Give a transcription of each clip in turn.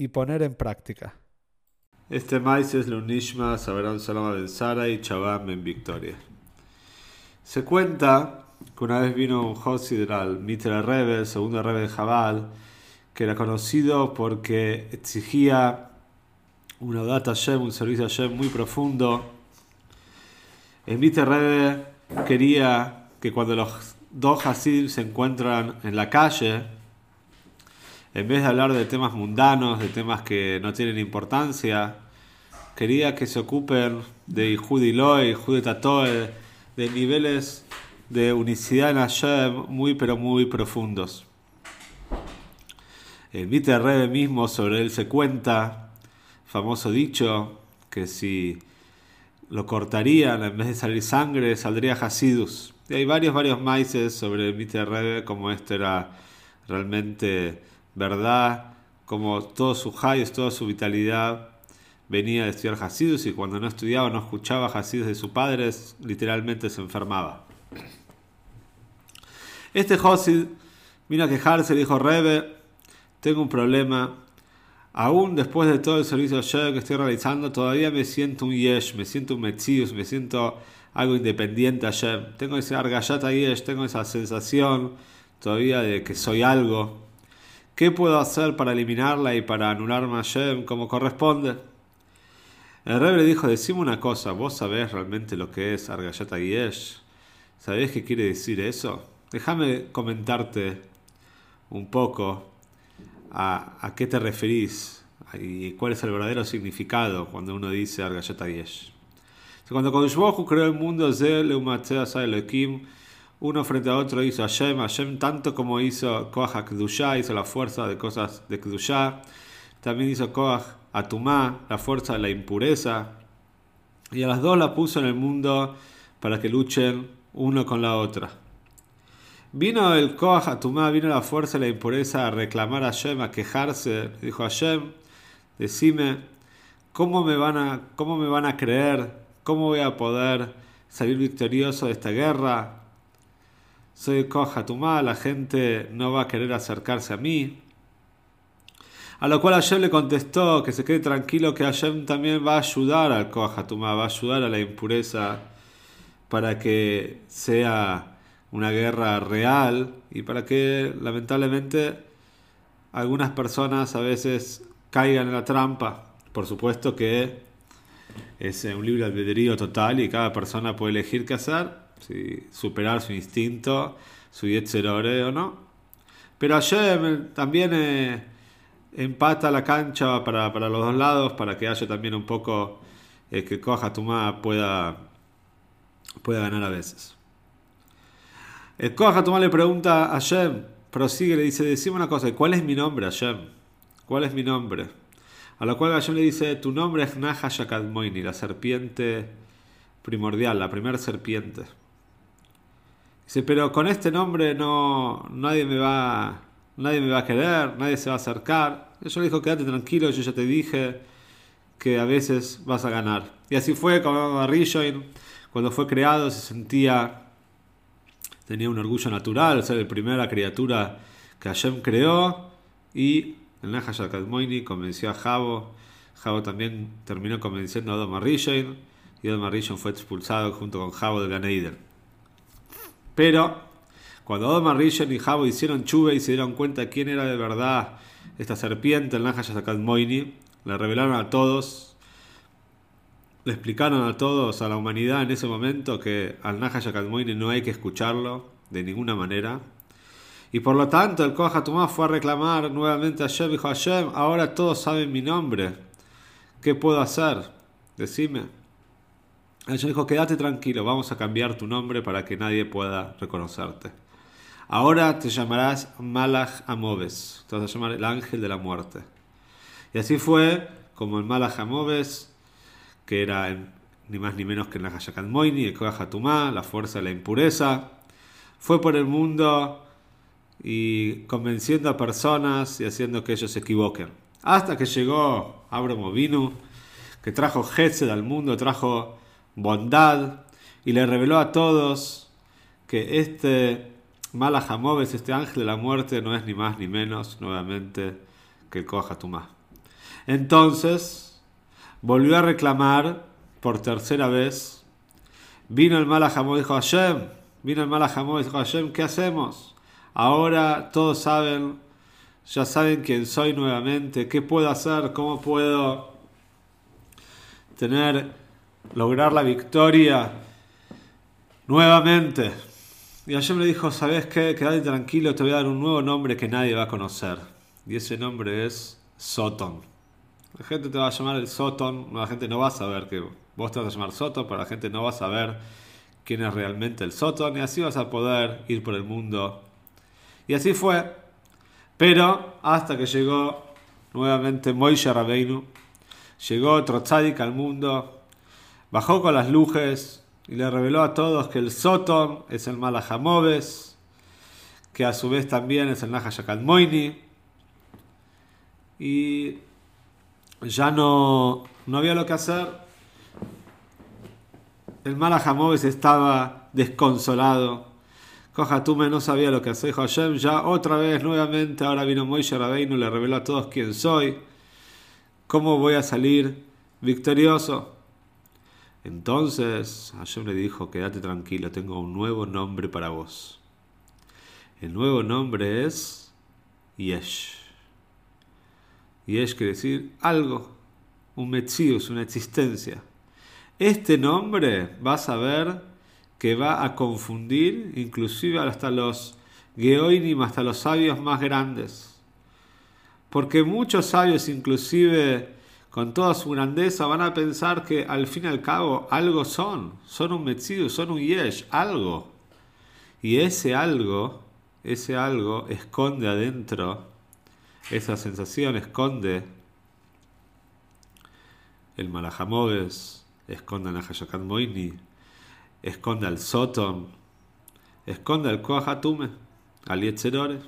y poner en práctica. Este maíz es Lunishma, Saberán Salama Ben Sara y Chabam en Victoria. Se cuenta que una vez vino un Hosid al Mitra Rebbe, el segundo Rebbe de Jabal, que era conocido porque exigía una data Hashem, un servicio a muy profundo. El Mitra Rebbe quería que cuando los dos Hasid se encuentran en la calle, en vez de hablar de temas mundanos, de temas que no tienen importancia, quería que se ocupen de Judiloy, Judetatoe, de niveles de unicidad en Hashem muy pero muy profundos. El Vite Rebe mismo sobre él se cuenta, famoso dicho, que si lo cortarían en vez de salir sangre, saldría Hasidus. Y hay varios, varios maíces sobre el Vite Rebe, como esto era realmente verdad, como todo su hayes, toda su vitalidad venía de estudiar Hasidus y cuando no estudiaba, no escuchaba Hasidus de sus padres, literalmente se enfermaba. Este Hasid vino a quejarse dijo, Rebe, tengo un problema. Aún después de todo el servicio que estoy realizando, todavía me siento un yesh, me siento un metzius, me siento algo independiente ayer. Tengo ese argayata yesh, tengo esa sensación todavía de que soy algo. ¿Qué puedo hacer para eliminarla y para anularme a Hashem como corresponde? El rey le dijo, decime una cosa, ¿vos sabés realmente lo que es Argayata Yesh? ¿Sabés qué quiere decir eso? Déjame comentarte un poco a, qué te referís y cuál es el verdadero significado cuando uno dice Argayata Yesh. Cuando Kodesh creó el mundo, Zel, Eumatea, Elohim, uno frente a otro hizo Hashem, Hashem tanto como hizo Koach Kdusha, hizo la fuerza de cosas de Kdusha, también hizo Koach Atumá, la fuerza de la impureza, y a las dos la puso en el mundo para que luchen uno con la otra. Vino el Koach Atumá, vino la fuerza de la impureza a reclamar a Hashem, a quejarse, dijo Hashem, decime, ¿cómo me van a, cómo me van a creer? ¿Cómo voy a poder salir victorioso de esta guerra? Soy Kohatumá, la gente no va a querer acercarse a mí. A lo cual Hashem le contestó que se quede tranquilo que Hashem también va a ayudar al Kohatumá, va a ayudar a la impureza para que sea una guerra real y para que lamentablemente algunas personas a veces caigan en la trampa. Por supuesto que es un libre albedrío total y cada persona puede elegir qué hacer si superar su instinto, su yetzerore o no. Pero Hashem también eh, empata la cancha para, los dos lados, para que haya también un poco eh, que Coja Tumá pueda, pueda ganar a veces. El Coja Tumá le pregunta a Hashem, prosigue, le dice, decime una cosa, ¿cuál es mi nombre, Hashem? ¿Cuál es mi nombre? A lo cual Hashem le dice, tu nombre es Naha Shakadmoini, la serpiente primordial, la primera serpiente. Dice, pero con este nombre no nadie me va nadie me va a querer, nadie se va a acercar. Yo le dijo, quédate tranquilo, yo ya te dije que a veces vas a ganar. Y así fue con Rishoin, cuando fue creado se sentía, tenía un orgullo natural, ser la primera criatura que Hashem creó y el Nahash Kadmoini convenció a Jabo. Jabo también terminó convenciendo a Odom Rishoin y Odom Rishoin fue expulsado junto con Jabo de Ganeiden. Pero cuando Odom Rishon y Jabo hicieron chuve y se dieron cuenta quién era de verdad esta serpiente, el Nahash Moini, le revelaron a todos, le explicaron a todos, a la humanidad en ese momento, que al Nahash Moini no hay que escucharlo de ninguna manera. Y por lo tanto, el Kohatumá fue a reclamar nuevamente a Hashem, dijo Hashem, ahora todos saben mi nombre. ¿Qué puedo hacer? Decime. Dijo, quédate tranquilo, vamos a cambiar tu nombre para que nadie pueda reconocerte. Ahora te llamarás Malach Amoves, te vas a llamar el ángel de la muerte. Y así fue como el Malajamoves, que era ni más ni menos que el Nahayakat Moini, el Kohatumá, la fuerza de la impureza, fue por el mundo y convenciendo a personas y haciendo que ellos se equivoquen. Hasta que llegó Abraham Vinu, que trajo Hesed al mundo, trajo bondad y le reveló a todos que este Malajamoves, este ángel de la muerte, no es ni más ni menos, nuevamente, que el Kohatumá. Entonces, volvió a reclamar por tercera vez. Vino el Malajamó dijo Hashem, vino el Malajamó dijo Hashem, ¿qué hacemos? Ahora todos saben, ya saben quién soy nuevamente, qué puedo hacer, cómo puedo tener, lograr la victoria nuevamente. Y Hashem le dijo, ¿sabes qué? Quédate tranquilo, te voy a dar un nuevo nombre que nadie va a conocer. Y ese nombre es Soton. La gente te va a llamar el Soton, la gente no va a saber que vos te vas a llamar Soton, pero la gente no va a saber quién es realmente el Soton y así vas a poder ir por el mundo. Y así fue. Pero hasta que llegó nuevamente Moishe Rabeinu, llegó otro al mundo, bajó con las luces y le reveló a todos que el Soton es el Malajamoves, que a su vez también es el Nahashakal Moini. Y ya no, no había lo que hacer. El Malajamoves estaba desconsolado. Kojatume no sabía lo que hacer. Hashem, ya otra vez, nuevamente, ahora vino Moishe Rabbeinu, le reveló a todos quién soy. ¿Cómo voy a salir victorioso? Entonces Hashem le dijo, quédate tranquilo, tengo un nuevo nombre para vos. El nuevo nombre es Yesh. Yesh quiere decir algo, un Metzius, una existencia. Este nombre vas a ver que va a confundir inclusive hasta los Geoinim, hasta los sabios más grandes. Porque muchos sabios, inclusive con toda su grandeza, van a pensar que al fin y al cabo algo son, son un Metzius, son un Yesh, algo. Y ese algo, ese algo esconde adentro esa sensación esconde el Malajamoves, esconde al Nahayakat Moini, esconde al Soton, esconde al Koahatume, al Yetzerore.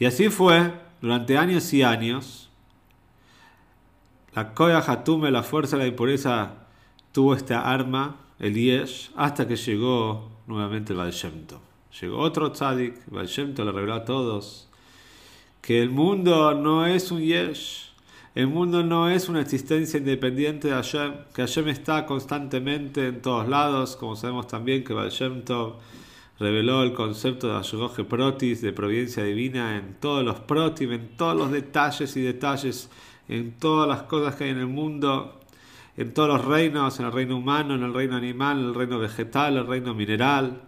Y así fue durante años y años. La Koahatume, la fuerza de la impureza, tuvo esta arma, el Yesh, hasta que llegó nuevamente el Valshemto. Llegó otro tzadik, Valshemto le reveló a todos que el mundo no es un yesh, el mundo no es una existencia independiente de Hashem, que Hashem está constantemente en todos lados, como sabemos también que Baal reveló el concepto de Ashgoge Protis, de providencia divina, en todos los protim, en todos los detalles y detalles, en todas las cosas que hay en el mundo, en todos los reinos, en el reino humano, en el reino animal, en el reino vegetal, en el reino mineral.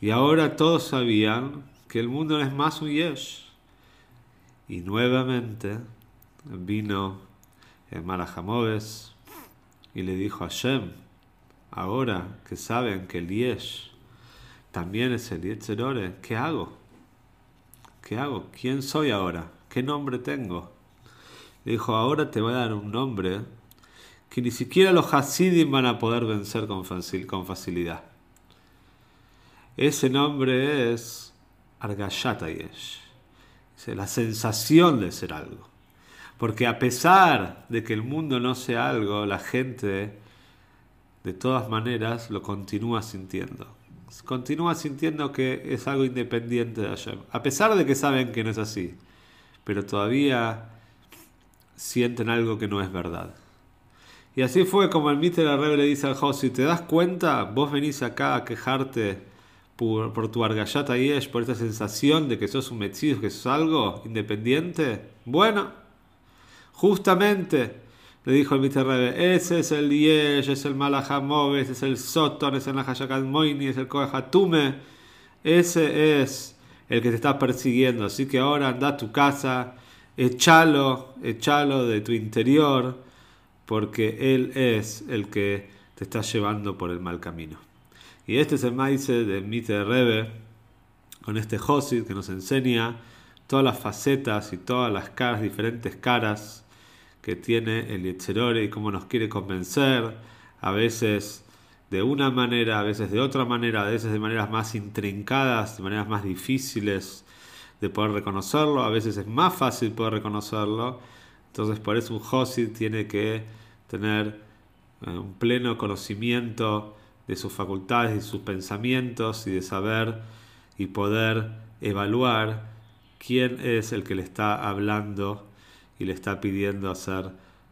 Y ahora todos sabían que el mundo no es más un yesh y nuevamente vino el Malajamoves y le dijo a Shem, ahora que saben que el Yesh también es el Yetzerore, ¿qué hago? ¿Qué hago? ¿Quién soy ahora? ¿Qué nombre tengo? Le dijo, ahora te voy a dar un nombre que ni siquiera los Hasidim van a poder vencer con, facilidad. Ese nombre es Argashata Yesh la sensación de ser algo. Porque a pesar de que el mundo no sea algo, la gente de todas maneras lo continúa sintiendo. Continúa sintiendo que es algo independiente de Hashem. A pesar de que saben que no es así. Pero todavía sienten algo que no es verdad. Y así fue como el Mister Rebbe le dice al si ¿te das cuenta? Vos venís acá a quejarte por, tu argallata yesh, por esta sensación de que sos un metzido, que sos algo independiente? Bueno, justamente, le dijo el Mr. Rebe, ese es el yesh, es el malajamove, ese es el soton, es el nahayakat moini, es el koehatume, ese es el que te está persiguiendo. Así que ahora anda a tu casa, echalo, echalo de tu interior, porque él es el que te está llevando por el mal camino. Y este es el maize de Mite Rebe, con este Josid que nos enseña todas las facetas y todas las caras, diferentes caras que tiene el Yetzerore y cómo nos quiere convencer, a veces de una manera, a veces de otra manera, a veces de maneras más intrincadas, de maneras más difíciles de poder reconocerlo, a veces es más fácil poder reconocerlo. Entonces por eso un Josid tiene que tener eh, un pleno conocimiento de sus facultades y sus pensamientos y de saber y poder evaluar quién es el que le está hablando y le está pidiendo hacer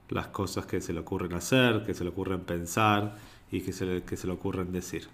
las cosas que se le ocurren hacer, que se le ocurren pensar y que se le, que se le ocurren decir.